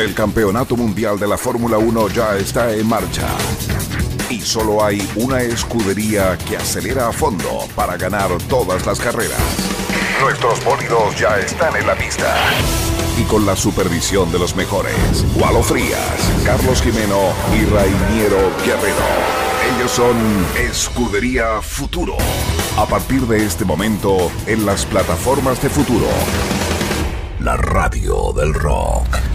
El Campeonato Mundial de la Fórmula 1 ya está en marcha. Y solo hay una escudería que acelera a fondo para ganar todas las carreras. Nuestros bólidos ya están en la pista. Y con la supervisión de los mejores, Gualo Frías, Carlos Jimeno y Rainiero Guerrero. Ellos son Escudería Futuro. A partir de este momento, en las plataformas de Futuro. La radio del rock.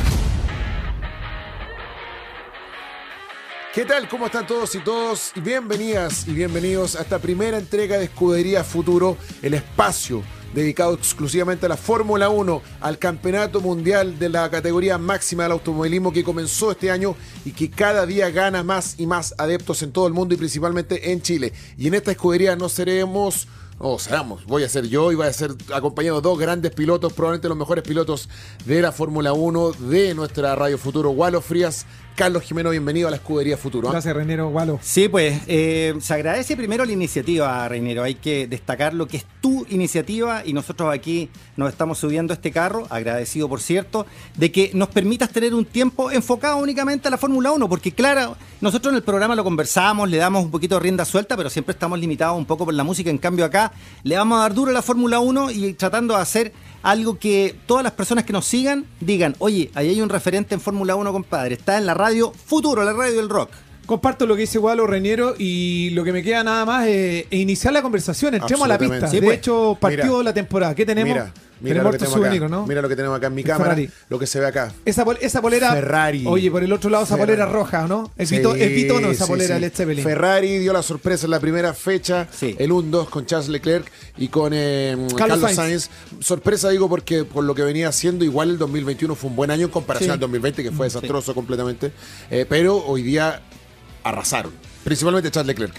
¿Qué tal? ¿Cómo están todos y todos? Bienvenidas y bienvenidos a esta primera entrega de Escudería Futuro, el espacio dedicado exclusivamente a la Fórmula 1, al Campeonato Mundial de la categoría máxima del automovilismo que comenzó este año y que cada día gana más y más adeptos en todo el mundo y principalmente en Chile. Y en esta escudería no seremos o seamos, voy a ser yo y voy a ser acompañado de dos grandes pilotos, probablemente los mejores pilotos de la Fórmula 1 de nuestra Radio Futuro, Walo Frías Carlos Jimeno, bienvenido a la Escudería Futuro. ¿ah? Gracias, Reinero Gualo. Sí, pues eh, se agradece primero la iniciativa, Reinero. Hay que destacar lo que es tu iniciativa y nosotros aquí nos estamos subiendo a este carro, agradecido por cierto, de que nos permitas tener un tiempo enfocado únicamente a la Fórmula 1, porque claro, nosotros en el programa lo conversamos, le damos un poquito de rienda suelta, pero siempre estamos limitados un poco por la música. En cambio acá le vamos a dar duro a la Fórmula 1 y tratando de hacer algo que todas las personas que nos sigan digan, oye, ahí hay un referente en Fórmula 1, compadre, está en la radio Futuro, la radio del rock. Comparto lo que dice Gualo Reñero y lo que me queda nada más es iniciar la conversación, entremos a la pista. de pues. hecho, partió la temporada. ¿Qué tenemos? Mira lo, que tenemos acá. ¿no? Mira lo que tenemos acá en mi cámara, lo que se ve acá. Esa, esa polera. Ferrari. Oye, por el otro lado, esa polera roja, ¿no? Es, sí, no esa polera, sí. Led Ferrari dio la sorpresa en la primera fecha, el 1-2 con Charles Leclerc y con eh, Carlos, Sainz. Sorpresa, digo, porque por lo que venía haciendo, igual el 2021 fue un buen año en comparación al 2020, que fue desastroso completamente. Eh, pero hoy día arrasaron, principalmente Charles Leclerc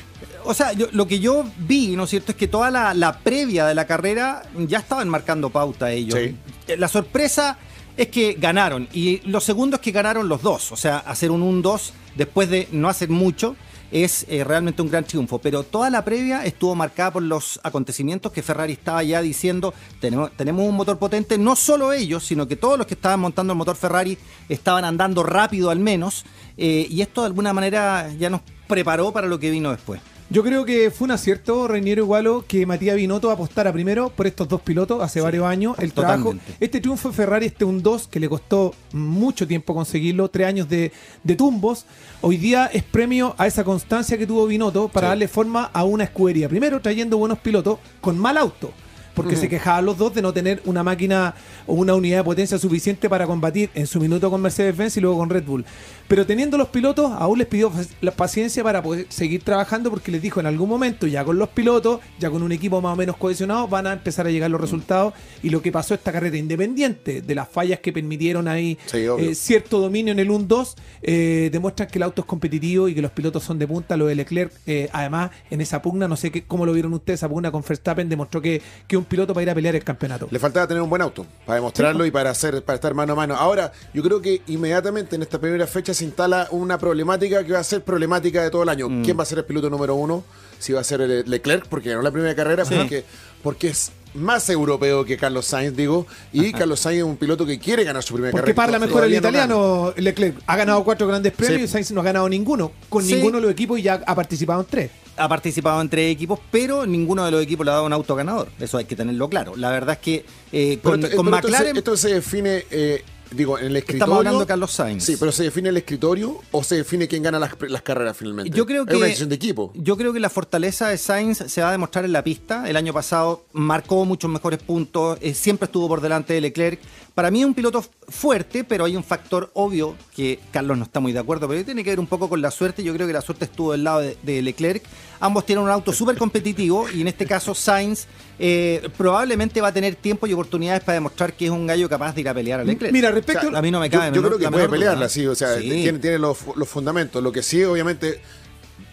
o sea, lo que yo vi, ¿no es cierto?, es que toda la, previa de la carrera ya estaban marcando pauta ellos. Eh, la sorpresa es que ganaron. Y lo segundo es que ganaron los dos. O sea, hacer un 1-2 después de no hacer mucho es eh, realmente un gran triunfo. Pero toda la previa estuvo marcada por los acontecimientos que Ferrari estaba ya diciendo, tenemos, tenemos un motor potente, no solo ellos, sino que todos los que estaban montando el motor Ferrari estaban andando rápido al menos, eh, y esto de alguna manera ya nos preparó para lo que vino después. Yo creo que fue un acierto, Reiniero Igualo, que Matías Binotto apostara primero por estos dos pilotos hace varios años. El trabajo. Este triunfo de Ferrari, este un 2 que le costó mucho tiempo conseguirlo, tres años de, tumbos. Hoy día es premio a esa constancia que tuvo Binotto para darle forma a una escudería. Primero trayendo buenos pilotos con mal auto porque se quejaban los dos de no tener una máquina o una unidad de potencia suficiente para combatir en su minuto con Mercedes-Benz y luego con Red Bull. Pero teniendo los pilotos, aún les pidió la paciencia para poder seguir trabajando porque les dijo en algún momento, ya con los pilotos, ya con un equipo más o menos cohesionado, van a empezar a llegar los resultados. Y lo que pasó esta carrera independiente de las fallas que permitieron ahí eh, cierto dominio en el 1-2, eh, demuestran que el auto es competitivo y que los pilotos son de punta. Lo de Leclerc, eh, además, en esa pugna, no sé qué, cómo lo vieron ustedes, esa pugna con Verstappen demostró que, que un piloto para ir a pelear el campeonato. Le faltaba tener un buen auto para demostrarlo y para hacer para estar mano a mano. Ahora, yo creo que inmediatamente en esta primera fecha se instala una problemática que va a ser problemática de todo el año. Mm. ¿Quién va a ser el piloto número uno? Si va a ser Leclerc, porque ganó la primera carrera, porque, porque es más europeo que Carlos Sainz, digo, y Carlos Sainz es un piloto que quiere ganar su primera carrera. Porque parla mejor el italiano, Leclerc. Ha ganado cuatro grandes premios y Sainz no ha ganado ninguno. Con ninguno de los equipos y ya ha participado en tres. Ha participado en tres equipos, pero ninguno de los equipos le ha dado un auto ganador. Eso hay que tenerlo claro. La verdad es que eh, con, McLaren. Esto, se define. Eh, digo, en el escritorio. Estamos hablando de Carlos Sainz. Sí, pero ¿se define el escritorio o se define quién gana las, carreras finalmente? Yo creo que. Es una decisión de equipo. Yo creo que la fortaleza de Sainz se va a demostrar en la pista. El año pasado marcó muchos mejores puntos, eh, siempre estuvo por delante de Leclerc. Para mí es un piloto fuerte, pero hay un factor obvio que Carlos no está muy de acuerdo, pero tiene que ver un poco con la suerte. Yo creo que la suerte estuvo del lado de, Leclerc. Ambos tienen un auto súper competitivo y en este caso Sainz eh, probablemente va a tener tiempo y oportunidades para demostrar que es un gallo capaz de ir a pelear a Leclerc. Mira, respecto. a mí no me cabe. Yo, creo que puede pelearla, sí. O sea, tiene, tiene los, los fundamentos. Lo que sí, obviamente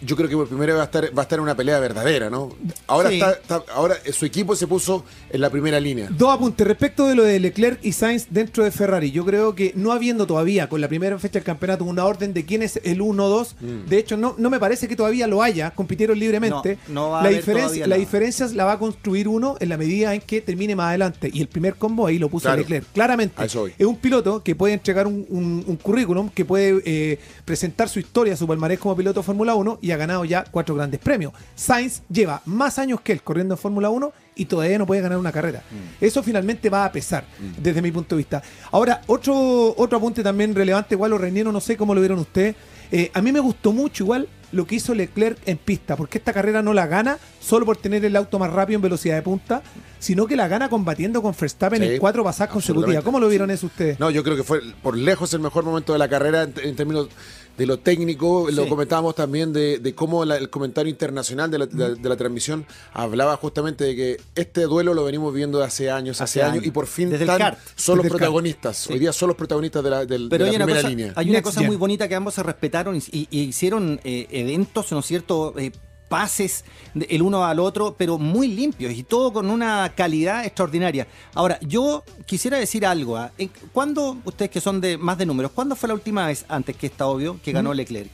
yo creo que por primera vez va a estar, va a estar en una pelea verdadera, ¿no? Ahora Sí. está, está- ahora su equipo se puso en la primera línea. Dos apuntes respecto de lo de Leclerc y Sainz dentro de Ferrari. Yo creo que no habiendo todavía con la primera fecha del campeonato una orden de quién es el 1-2, Mm. de hecho no, no me parece que todavía lo haya, compitieron libremente. No, no va a la haber diferencia, la nada. diferencia la va a construir uno en la medida en que termine más adelante. Y el primer combo ahí lo puso Claro. Leclerc. Claramente. Es un piloto que puede entregar un, un- un currículum, que puede eh, presentar su historia, su palmarés como piloto de Fórmula 1 y ha ganado ya cuatro grandes premios. Sainz lleva más años que él corriendo en Fórmula 1 y todavía no puede ganar una carrera. Mm. Eso finalmente va a pesar, desde mi punto de vista. Ahora, otro, otro apunte también relevante, igual, o Reiniero, no sé cómo lo vieron ustedes. Eh, a mí me gustó mucho igual lo que hizo Leclerc en pista, porque esta carrera no la gana solo por tener el auto más rápido en velocidad de punta, sino que la gana combatiendo con Verstappen Sí, en cuatro pasadas consecutivas. ¿Cómo lo vieron eso ustedes? No, yo creo que fue por lejos el mejor momento de la carrera en, en términos de lo técnico. Lo Sí. comentábamos también de, de cómo la- el comentario internacional de la, de- de la transmisión hablaba justamente de que este duelo lo venimos viendo de hace años, hace, Hace años, años. y por fin Desde están, kart. son los protagonistas. Sí. Hoy día son los protagonistas de la, Pero de hay la una, primera cosa, línea. hay una Next cosa Gen. muy bonita que ambos se respetaron y, y hicieron eh, eventos, ¿no es cierto? Eh, pases el uno al otro, pero muy limpios y todo con una calidad extraordinaria. Ahora, yo quisiera decir algo. ¿ah? En- ¿Cuándo, ustedes que son de más de números, cuándo fue la última vez, antes que está obvio, que ganó Leclerc?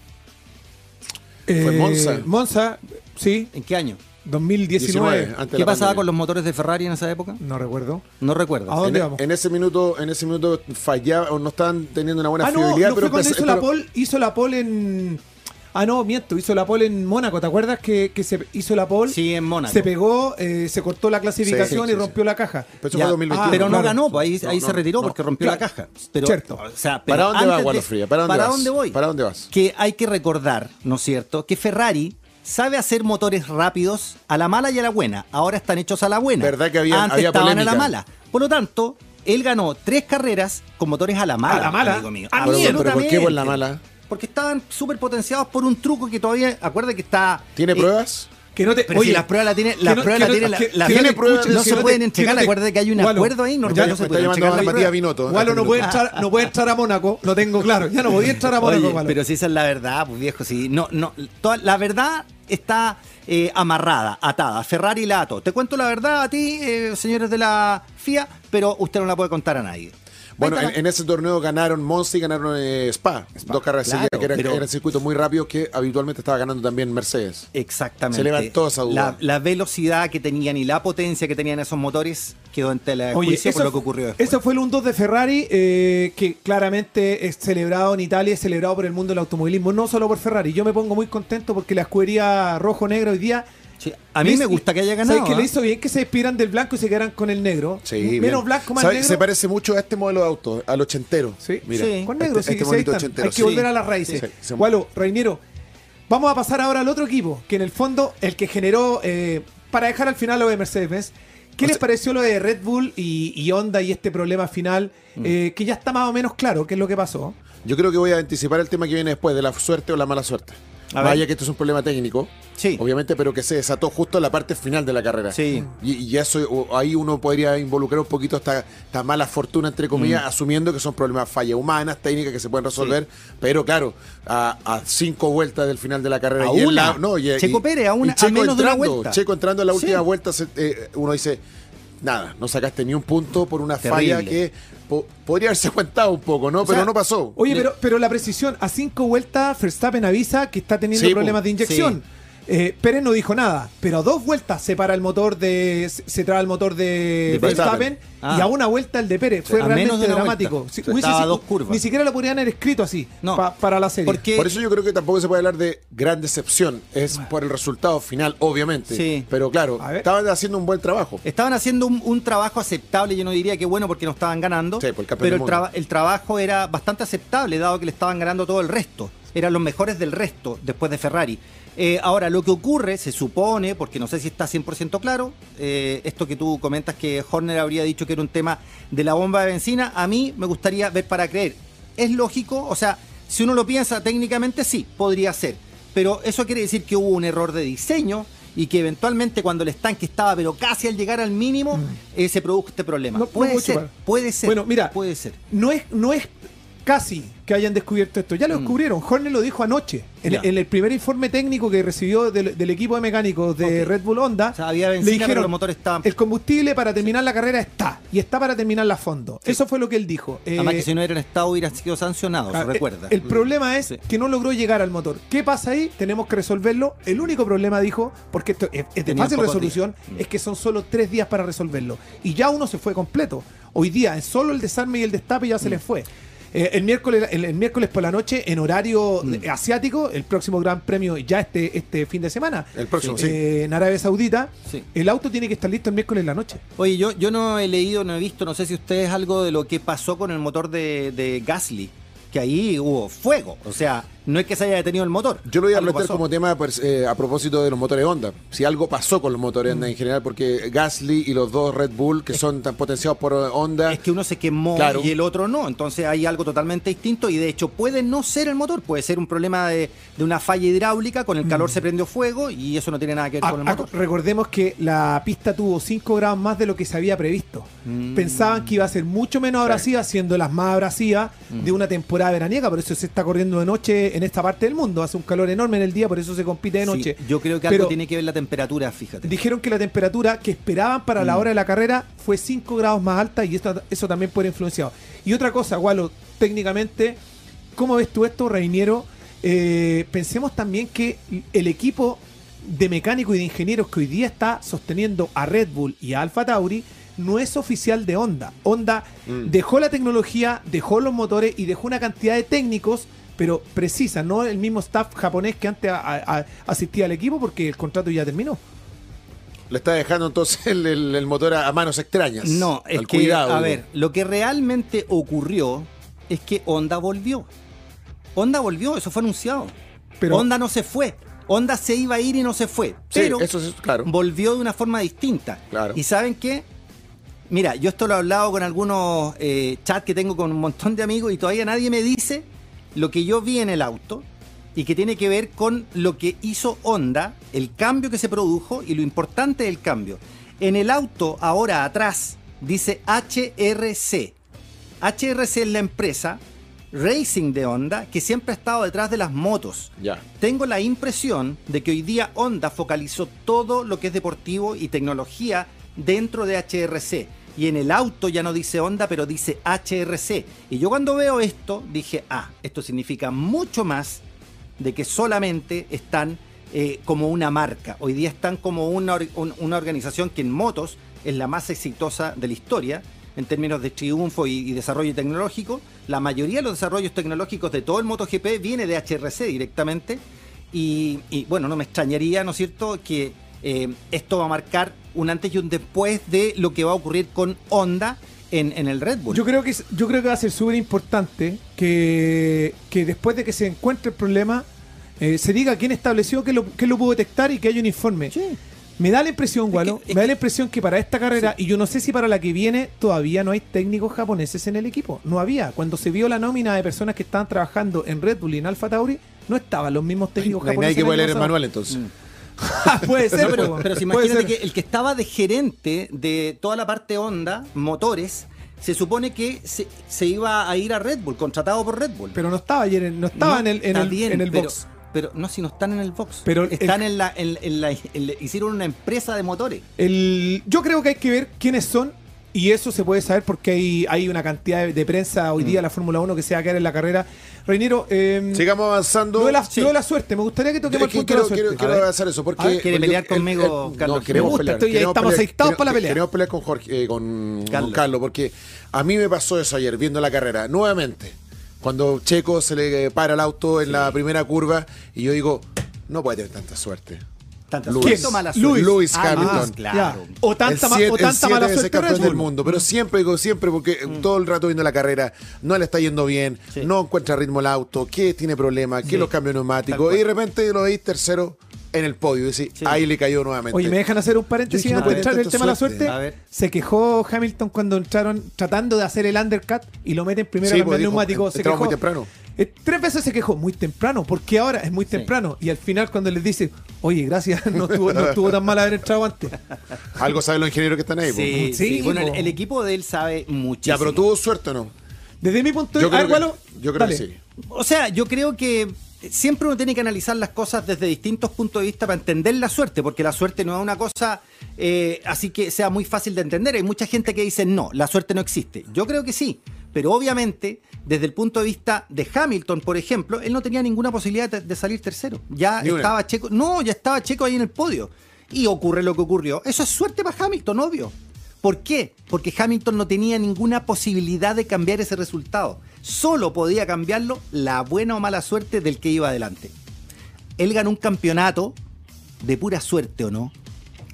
Fue Eh, Monza. Monza, sí, ¿En qué año? 2019. 19, antes de ¿Qué pasaba pandemia. con los motores de Ferrari en esa época? No recuerdo. No recuerdo. ¿A dónde en, vamos? en ese minuto, en ese minuto fallaba o no estaban teniendo una buena Ah, no, fiabilidad, no pero, fue cuando hizo la pole, hizo la pole en... Ah, no, miento, hizo la pole en Mónaco. ¿Te acuerdas que, que se hizo la pole? Sí, en Mónaco. Se pegó, eh, se cortó la clasificación Sí, sí, y sí, rompió la caja. pero eso Ya, fue 2021. pero no claro. ganó, pues ahí, No, ahí no, se retiró no. porque rompió Claro. la caja. Pero, Cierto. o sea, pero ¿Para dónde va, antes de- Gualo Fría? ¿Para dónde vas? voy? ¿Para dónde vas? Que hay que recordar, ¿no es cierto?, que Ferrari sabe hacer motores rápidos a la mala y a la buena. Ahora están hechos a la buena. ¿Verdad que había- Antes había estaban a la mala. Por lo tanto, él ganó tres carreras con motores a la mala. A la mala. amigo mío. Ah, Pero, pero ¿por qué por la mala? Porque estaban súper potenciados por un truco que todavía, acuerda que está... ¿Tiene eh, pruebas? Que no te, Pero si las pruebas la tiene, las no- pruebas la no- tiene la, que- la que no tiene pruebas, no se pueden entregar. Acuérdate que hay un acuerdo ahí, no, ya no se puede entregar pruebas. Binotto. Gualo no puede, entrar, no puede entrar a Mónaco, lo tengo claro. Ya no podía entrar a Mónaco, Oye, Gualo. pero si esa es la verdad, pues viejo, sí. No, no, toda- la verdad está eh, amarrada, atada. Ferrari la ató. Te cuento la verdad a ti, eh, señores de la FIA, pero usted no la puede contar a nadie. Bueno, en, ese torneo ganaron Monza y ganaron eh, Spa. Dos carreras claro, que eran, pero- eran circuitos muy rápidos que habitualmente estaba ganando también Mercedes. Exactamente. Se levantó esa duda. La, la velocidad que tenían y la potencia que tenían esos motores quedó en tela de Oye, juicio por eso- lo que ocurrió después. Eso fue el 1-2 de Ferrari, eh, que claramente es celebrado en Italia, es celebrado por el mundo del automovilismo, no solo por Ferrari. Yo me pongo muy contento porque la escudería rojo-negro hoy día. Sí, a mí me gusta que haya ganado. ¿sabes que ¿ah? le hizo bien que se despiran del blanco y se quedaran con el negro? Sí, Menos bien. blanco, más ¿Sabe? negro. Se parece mucho a este modelo de auto, al ochentero. Sí, Mira, Sí. Con negro, este, sí, este ochentero. Hay que sí. volver a las raíces. Sí, sí. Gualo, Reinero, vamos a pasar ahora al otro equipo, que en el fondo, el que generó, eh, para dejar al final lo de Mercedes-Benz, ¿qué O les pareció lo de Red Bull y, y Honda y este problema final? Mm. eh, que ya está más o menos claro qué es lo que pasó. Yo creo que voy a anticipar el tema que viene después, de la suerte o la mala suerte. A ver. Vaya que esto es un problema técnico, Sí. obviamente, pero que se desató justo en la parte final de la carrera. Sí. Y, y eso ahí uno podría involucrar un poquito esta, esta mala fortuna, entre Mm. comillas, asumiendo que son problemas, fallas humanas, técnicas que se pueden resolver, pero claro, a, a cinco vueltas del final de la carrera. A y una. la- no, y- Checo Pérez, a una- Checo a menos de una vuelta. Checo entrando en la Sí. última vuelta, se- eh, uno dice, nada, no sacaste ni un punto por una Terrible. falla que po- podría haberse aguantado un poco, ¿no? O pero no pasó. Oye, pero, pero la precisión, a cinco vueltas, Verstappen avisa que está teniendo Sí, problemas de inyección. Eh, Pérez no dijo nada, pero a dos vueltas se para el motor de. se- traba el motor de, De Verstappen. Ah. y a una vuelta el de Pérez. Fue A realmente dramático. Si- O sea, hubiese estaba a sido- dos curvas. Ni siquiera lo podrían haber escrito así No. pa- para la serie. Porque- Por eso yo creo que tampoco se puede hablar de gran decepción. Es por el resultado final, obviamente. Sí. Pero claro, estaban haciendo un buen trabajo. Estaban haciendo un, un trabajo aceptable, yo no diría que bueno porque no estaban ganando, Sí, por el pero el, traba- el trabajo era bastante aceptable dado que le estaban ganando todo el resto. Eran los mejores del resto después de Ferrari. Eh, ahora, lo que ocurre, se supone, porque no sé si está 100% claro, eh, esto que tú comentas que Horner habría dicho que era un tema de la bomba de benzina, a mí me gustaría ver para creer. Es lógico, o sea, si uno lo piensa técnicamente, sí, podría ser. Pero eso quiere decir que hubo un error de diseño y que eventualmente cuando el estanque estaba pero casi al llegar al mínimo, eh, se produjo este problema. No, puede ser, chupar. puede ser. Bueno, mira, puede ser. No es, no es casi que hayan descubierto esto. Ya lo mm. descubrieron. Horner lo dijo anoche. En, el primer informe técnico que recibió del, equipo de mecánicos de Red Bull Honda, había le dijeron, los motores el combustible para terminar la carrera está. Y está para terminar a fondo. Eso fue lo que él dijo. Además que eh, si no era en estado hubiera sido sancionado, se ah, recuerda. El, problema es que no logró llegar al motor. ¿Qué pasa ahí? Tenemos que resolverlo. El único problema, dijo, porque esto es, de fácil resolución, es que son solo tres días para resolverlo. Y ya uno se fue completo. Hoy día, en solo el desarme y el destape ya se mm. les fue. Eh, el, miércoles, el, miércoles por la noche, en horario mm. asiático, el próximo Gran Premio ya este, este fin de semana. El próximo, eh, En Arabia Saudita. El auto tiene que estar listo el miércoles en la noche. Oye, yo, yo no he leído, no he visto, no sé si ustedes algo de lo que pasó con el motor de, de Gasly, que ahí hubo fuego. O sea, no es que se haya detenido el motor. Yo lo voy a meter como tema pues, eh, a propósito de los motores Honda. Si algo pasó con los motores Honda en general, porque Gasly y los dos Red Bull, que son tan potenciados por Honda. Es que uno se quemó y el otro no. Entonces hay algo totalmente distinto y de hecho puede no ser el motor, puede ser un problema de, una falla hidráulica, con el calor mm. se prendió fuego y eso no tiene nada que ver con el motor. recordemos que la pista tuvo 5 grados más de lo que se había previsto. Mm. Pensaban que iba a ser mucho menos abrasiva, siendo las más abrasivas mm. de una temporada veraniega, por eso se está corriendo de noche en esta parte del mundo. Hace un calor enorme en el día, por eso se compite de noche. yo creo que algo tiene que ver la temperatura, fíjate. Dijeron que la temperatura que esperaban para la mm. hora de la carrera fue 5 grados más alta y esto, eso también puede influenciar. Y otra cosa, Gualo, técnicamente, ¿cómo ves tú esto, Reiniero? Eh, pensemos también que el equipo de mecánicos y de ingenieros que hoy día está sosteniendo a Red Bull y a Alfa Tauri no es oficial de Honda. Honda mm. dejó la tecnología, dejó los motores y dejó una cantidad de técnicos, pero precisa, no el mismo staff japonés que antes asistía al equipo porque el contrato ya terminó. Le está dejando entonces el, motor a, manos extrañas. No, es que, a ver, lo que realmente ocurrió es que Honda volvió. Honda volvió, eso fue anunciado. Pero Honda no se fue. Honda se iba a ir y no se fue. Pero eso es, claro. volvió de una forma distinta. Claro. ¿Y saben qué? Mira, yo esto lo he hablado con algunos eh, chats que tengo con un montón de amigos y todavía nadie me dice lo que yo vi en el auto y que tiene que ver con lo que hizo Honda, el cambio que se produjo y lo importante del cambio. En el auto, ahora atrás, dice HRC. HRC es la empresa Racing de Honda que siempre ha estado detrás de las motos. Ya. Tengo la impresión de que hoy día Honda focalizó todo lo que es deportivo y tecnología dentro de HRC y en el auto ya no dice Honda, pero dice HRC. Y yo cuando veo esto dije, ah, esto significa mucho más de que solamente están eh, como una marca. Hoy día están como una, una, organización que en motos es la más exitosa de la historia en términos de triunfo y, desarrollo tecnológico. La mayoría de los desarrollos tecnológicos de todo el MotoGP viene de HRC directamente. Y, bueno, no me extrañaría, ¿no es cierto?, que eh, esto va a marcar un antes y un después de lo que va a ocurrir con Honda en, el Red Bull. Yo creo que, yo creo que va a ser súper importante que, después de que se encuentre el problema, eh, se diga quién estableció que lo, que lo pudo detectar y que haya un informe. Me da la impresión, Gualo, me da la impresión que para esta carrera, y yo no sé si para la que viene, todavía no hay técnicos japoneses en el equipo. No había. Cuando se vio la nómina de personas que estaban trabajando en Red Bull y en Alfa Tauri, no estaban los mismos técnicos japoneses. Nadie que puede leer el manual entonces. Mm. puede ser, pero, pero, si imagínate que el que estaba de gerente de toda la parte Honda, motores, se supone que se, iba a ir a Red Bull, contratado por Red Bull. Pero no estaba ayer, no estaba en el, en el, en el box. Pero no, si no están en el box. Pero están en, la, en, la, Hicieron una empresa de motores. El, yo creo que hay que ver quiénes son y eso se puede saber porque hay, hay una cantidad de, prensa hoy día en mm. la Fórmula 1 que se va a quedar en la carrera. Reinero, eh, sigamos avanzando. De, la, la, suerte, me gustaría que toquemos el punto quiero, de la suerte. Quiero, quiero avanzar eso porque. ¿Quiere pelear conmigo, Carlos? No, queremos gusta, pelear. Estoy, estamos excitados para la pelea. Queremos pelear con, Jorge, eh, con, Carlos. con Carlos porque a mí me pasó eso ayer viendo la carrera. Nuevamente, cuando Checo se le para el auto en la primera curva y yo digo, no puede tener tanta suerte. Tanta mala ah, Hamilton. claro. O tanta, o tanta mala suerte campeón del mundo. Pero siempre digo, siempre, porque mm. todo el rato viendo la carrera, no le está yendo bien, no encuentra ritmo el auto, que tiene problemas, que los cambios neumáticos. Y de repente lo veis tercero en el podio. Y ahí le cayó nuevamente. Oye, ¿me dejan hacer un paréntesis antes de entrar el tema de la suerte? Se quejó Hamilton cuando entraron tratando de hacer el undercut y lo meten primero en el pues, neumático. Se quejó. muy temprano. Eh, tres veces se quejó, muy temprano, porque ahora es muy temprano. Y al final cuando les dice, oye, gracias, no estuvo, tan mal haber entrado antes. Algo saben los ingenieros que están ahí. Sí, sí, bueno, el, equipo de él sabe muchísimo. Ya, pero tuvo suerte o no. Desde mi punto de Yo vista, que, yo creo que sí. O sea, yo creo que siempre uno tiene que analizar las cosas desde distintos puntos de vista para entender la suerte, porque la suerte no es una cosa eh, así que sea muy fácil de entender. Hay mucha gente que dice, no, la suerte no existe. Yo creo que sí, pero obviamente, desde el punto de vista de Hamilton, por ejemplo, él no tenía ninguna posibilidad de, de salir tercero. Ya Ni una. estaba Checo, no, ya estaba Checo ahí en el podio. Y ocurre lo que ocurrió. Eso es suerte para Hamilton, obvio. ¿Por qué? Porque Hamilton no tenía ninguna posibilidad de cambiar ese resultado. Solo podía cambiarlo la buena o mala suerte del que iba adelante. Él ganó un campeonato de pura suerte, ¿o no?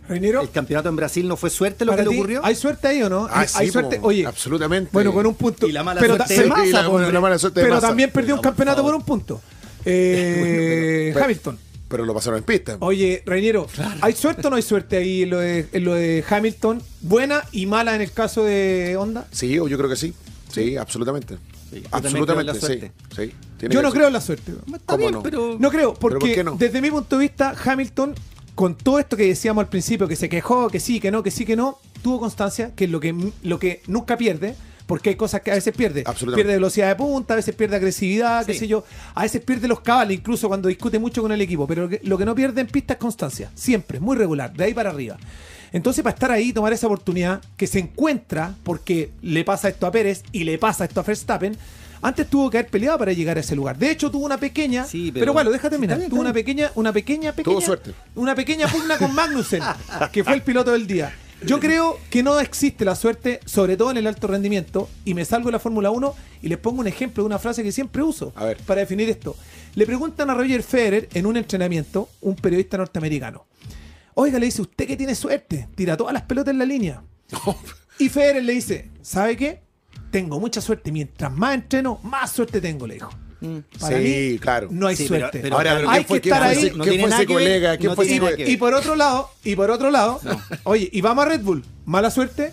Reiniero, El campeonato en Brasil no fue suerte lo que le ti, ocurrió. ¿Hay suerte ahí o no? Ah, hay sí, suerte. Oye, absolutamente. Bueno, con un punto. Y la mala pero suerte de y la- la mala suerte de pero también perdió un campeonato por un punto. Eh, Pero- Hamilton. Pero lo pasaron en pista. Oye, Reiniero, ¿hay suerte o no hay suerte ahí en lo, de, en lo de Hamilton? Buena y mala en el caso de Honda. Sí, yo creo que sí. Sí, absolutamente. Sí, absolutamente, la sí. suerte. sí. Yo no ser. creo en la suerte. Está ¿Cómo bien, no? pero... No creo, por porque no? desde mi punto de vista, Hamilton, con todo esto que decíamos al principio, que se quejó, que sí, que no, que sí, que no, tuvo constancia, que es lo que, lo que nunca pierde, porque hay cosas que a veces pierde. Absolutamente. Pierde velocidad de punta, a veces pierde agresividad, qué sé yo. A veces pierde los cabales, incluso cuando discute mucho con el equipo. Pero lo que, lo que no pierde en pista es constancia. Siempre, muy regular, de ahí para arriba. Entonces, para estar ahí, tomar esa oportunidad que se encuentra, porque le pasa esto a Pérez y le pasa esto a Verstappen, antes tuvo que haber peleado para llegar a ese lugar. De hecho, tuvo una pequeña. Sí, pero, pero- bueno, déjate terminar. tuvo una pequeña, una pequeña, pequeña. suerte. Una pequeña pugna con Magnussen, que fue el piloto del día. Yo creo que no existe la suerte, sobre todo en el alto rendimiento, y me salgo de la Fórmula 1 y les pongo un ejemplo de una frase que siempre uso A ver. para definir esto. Le preguntan a Roger Federer en un entrenamiento, un periodista norteamericano. Oiga, le dice, usted que tiene suerte, tira todas las pelotas en la línea. Y Federer le dice, ¿sabe qué? Tengo mucha suerte. Mientras más entreno, más suerte tengo, le dijo. Para Sí, mí, claro. No hay Sí, suerte. pero- Ahora, pero- hay ¿quién fue, que estar fue ahí. No tiene fue ese colega? ¿Quién no fue ese colega? Y por otro lado, y por otro lado, oye, y vamos a Red Bull, mala suerte.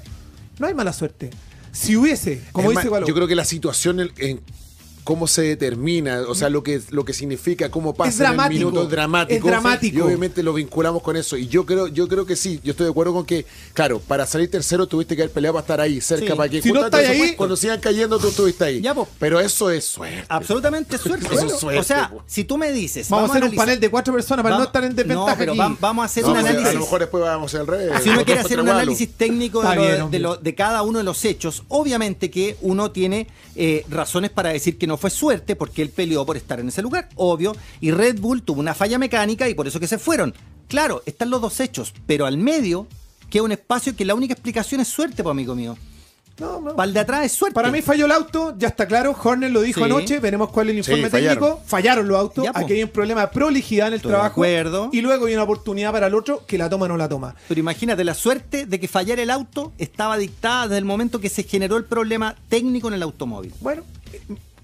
No hay mala suerte. Si hubiese, como Es dice más, yo creo que la situación en, en cómo se determina, o sea, lo que, lo que significa, cómo pasa Es dramático, en el minuto es dramático. es dramático. Y obviamente lo vinculamos con eso. Y yo creo, yo creo que sí, yo estoy de acuerdo con que, claro, para salir tercero tuviste que haber peleado para estar ahí, cerca, Sí. para que Si no estás eso, ahí- cuando sigan cayendo tú estuviste ahí. Ya. Pero eso es suerte. Absolutamente suerte. Eso es suerte, o sea, po. si tú me dices... vamos, a hacer un panel de cuatro personas para no estar en desventaja. No, pero aquí. vamos a hacer No, un análisis. A lo mejor después vamos al revés. Si uno quiere hacer un análisis técnico de, lo- de lo- de cada uno de los hechos, obviamente que uno tiene eh, razones para decir que no fue suerte porque él peleó por estar en ese lugar, obvio, y Red Bull tuvo una falla mecánica y por eso que se fueron. Claro, están los dos hechos, pero al medio queda un espacio que la única explicación es suerte, pues amigo mío. No, no. Para el de atrás es suerte. Para mí falló el auto, ya está claro. Horner lo dijo Sí. anoche. Veremos cuál es el informe Sí, fallaron. técnico. Fallaron los autos. Ya. Aquí hay un problema de prolijidad en el Estoy de trabajo. acuerdo. Y luego hay una oportunidad para el otro que la toma o no la toma. Pero imagínate, la suerte de que fallara el auto estaba dictada desde el momento que se generó el problema técnico en el automóvil. Bueno,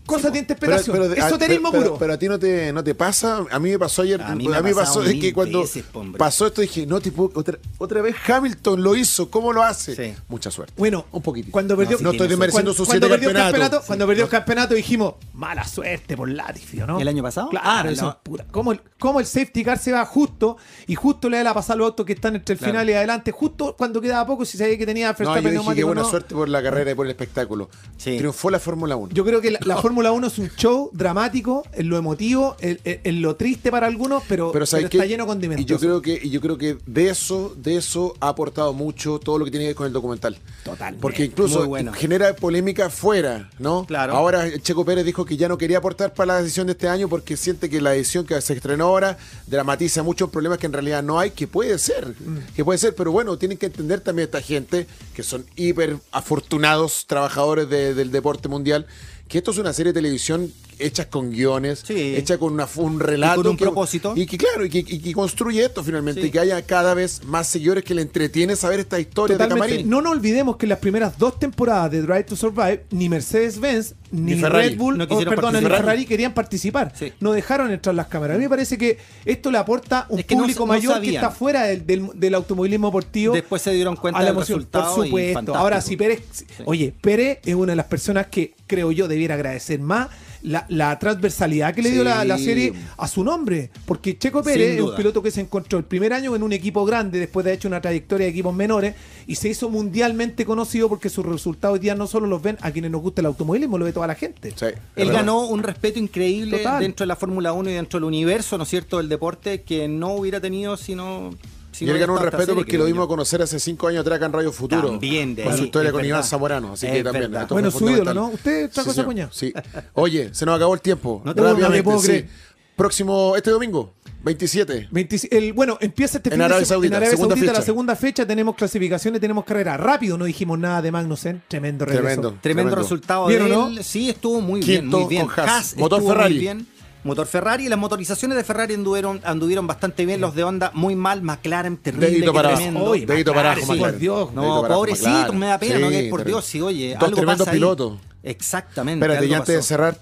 cosas de Pero, interpretación. pero- ah, Esoterismo pero- puro. pero a ti no te, no te pasa. A mí me pasó ayer. A mí me pasó es que cuando veces, pasó esto dije, no, tipo, otra, otra vez Hamilton lo hizo. ¿Cómo lo hace? Sí. Mucha suerte. Bueno, un poquitito. Cuando perdió, sí no estoy desmereciendo cuando siete perdió el campeonatos. campeonato, cuando perdió el campeonato dijimos, mala suerte por Latifi, ¿o ¿no? ¿El año pasado? Claro, Ah, eso no. pura. ¿Cómo el, cómo el safety car se va justo y justo le da la pasada a los autos que están entre el Claro. final y adelante, justo cuando quedaba poco, si sabía que tenía No, Verstappen yo dije que buena no. suerte por la carrera y por el espectáculo. Sí. Triunfó la Fórmula 1. Yo creo que la, la Fórmula 1 es un show dramático, en lo emotivo, en, en- en lo triste para algunos, pero, está lleno de condimentos. Y yo creo que y yo creo que de eso de eso ha aportado mucho todo lo que tiene que ver con el documental. Totalmente. Porque incluso bueno. genera polémica fuera, ¿no? Claro. Ahora Checo Pérez dijo que ya no quería aportar para la decisión de este año porque siente que la edición que se estrenó ahora dramatiza muchos problemas que en realidad no hay, que puede ser, Mm. que puede ser, pero bueno, tienen que entender también esta gente que son hiper afortunados trabajadores de- del deporte mundial, que esto es una serie de televisión hecha con guiones, Sí. hecha con una- un relato Y con un que- propósito. y que claro, y que, y que construye esto finalmente, Sí. y que haya cada vez más seguidores que le entretiene saber esta historia de. Camarín. No nos olvidemos que en las primeras dos temporadas de Drive to Survive, ni Mercedes-Benz, ni. Red Bull, No o, quisieron perdón, ni. Ferrari querían participar. Sí. No dejaron entrar las cámaras. A mí me parece que esto le aporta un Es que no- público no mayor que está fuera del, del- del automovilismo deportivo. Después se dieron cuenta a la del emoción, resultado por supuesto. Ahora, si Pérez. Oye, Pérez es una de las personas que creo yo debiera agradecer más la, transversalidad que le dio la, serie a su nombre. Porque Checo Pérez es un piloto que se encontró el primer año en un equipo grande, después de haber hecho una trayectoria de equipos menores, y se hizo mundialmente conocido porque sus resultados hoy día no solo los ven a quienes nos gusta el automovilismo, lo ve toda la gente. Él ganó un respeto increíble dentro de la Fórmula 1 y dentro del universo, ¿no es cierto?, del deporte que no hubiera tenido si no y él ganó un respeto porque lo vimos a conocer hace cinco años atrás acá en Radio Futuro. También, de Con su historia con Iván Zamorano. Así que también. Bueno, su ídolo, ¿no? Usted está cosa coña. Sí. Oye, se nos acabó el tiempo. No te puedo creer. Próximo, este domingo. 27. el, bueno, empieza este fin en Arabia Saudita, en Arabia segunda Saudita la segunda fecha. Tenemos clasificaciones, tenemos carrera. Rápido, no dijimos nada de Magnussen. Tremendo regreso. Tremendo, tremendo, resultado de él. Sí, estuvo muy bien, muy bien. Motor Ferrari. Muy bien motor Ferrari. Y las motorizaciones de Ferrari anduvieron, anduvieron bastante bien. Los de Honda muy mal. McLaren terrible. Dedito para tremendo. dedito para abajo, Por Dios. No, pobrecito, me da pena. no, por Dios, sí, oye. Dos tremendos pilotos. Exactamente. Espérate, y antes de cerrar.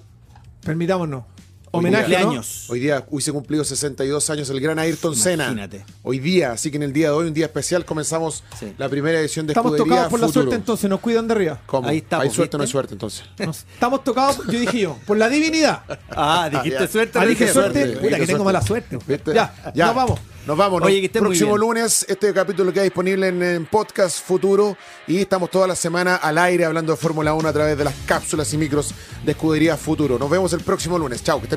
Permitámonos. Homenaje. años. Hoy día hubiese cumplido 62 años el gran Ayrton Senna. Imagínate. Hoy día, así que en el día de hoy, un día especial, comenzamos la primera edición de Estamos tocados por la suerte entonces, nos cuidan de arriba. ¿Cómo? Ahí está, ¿Hay suerte o no hay suerte entonces? estamos tocados, yo dije yo, por la divinidad. Ah, dijiste suerte. Ah, dije suerte. Puta, que tengo mala suerte. Ya, ya, nos vamos. Nos vamos. Oye, que próximo lunes, este capítulo queda disponible en, podcast futuro y estamos toda la semana al aire hablando de Fórmula 1 a través de las cápsulas y micros de Escudería Futuro. Nos vemos el próximo lunes. Chao, que estén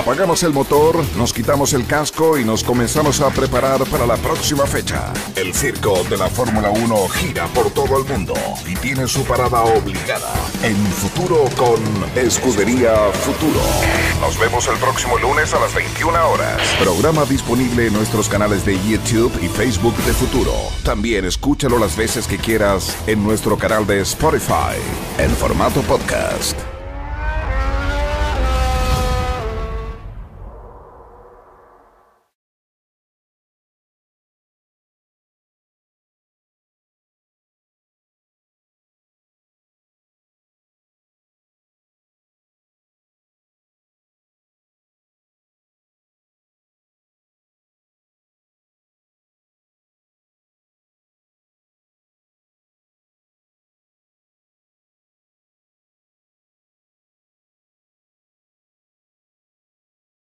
Apagamos el motor, nos quitamos el casco y nos comenzamos a preparar para la próxima fecha. El circo de la Fórmula 1 gira por todo el mundo y tiene su parada obligada en futuro con Escudería Futuro. Nos vemos el próximo lunes a las 21 horas. Programa disponible en nuestros canales de YouTube y Facebook de Futuro. También escúchalo las veces que quieras en nuestro canal de Spotify en formato podcast.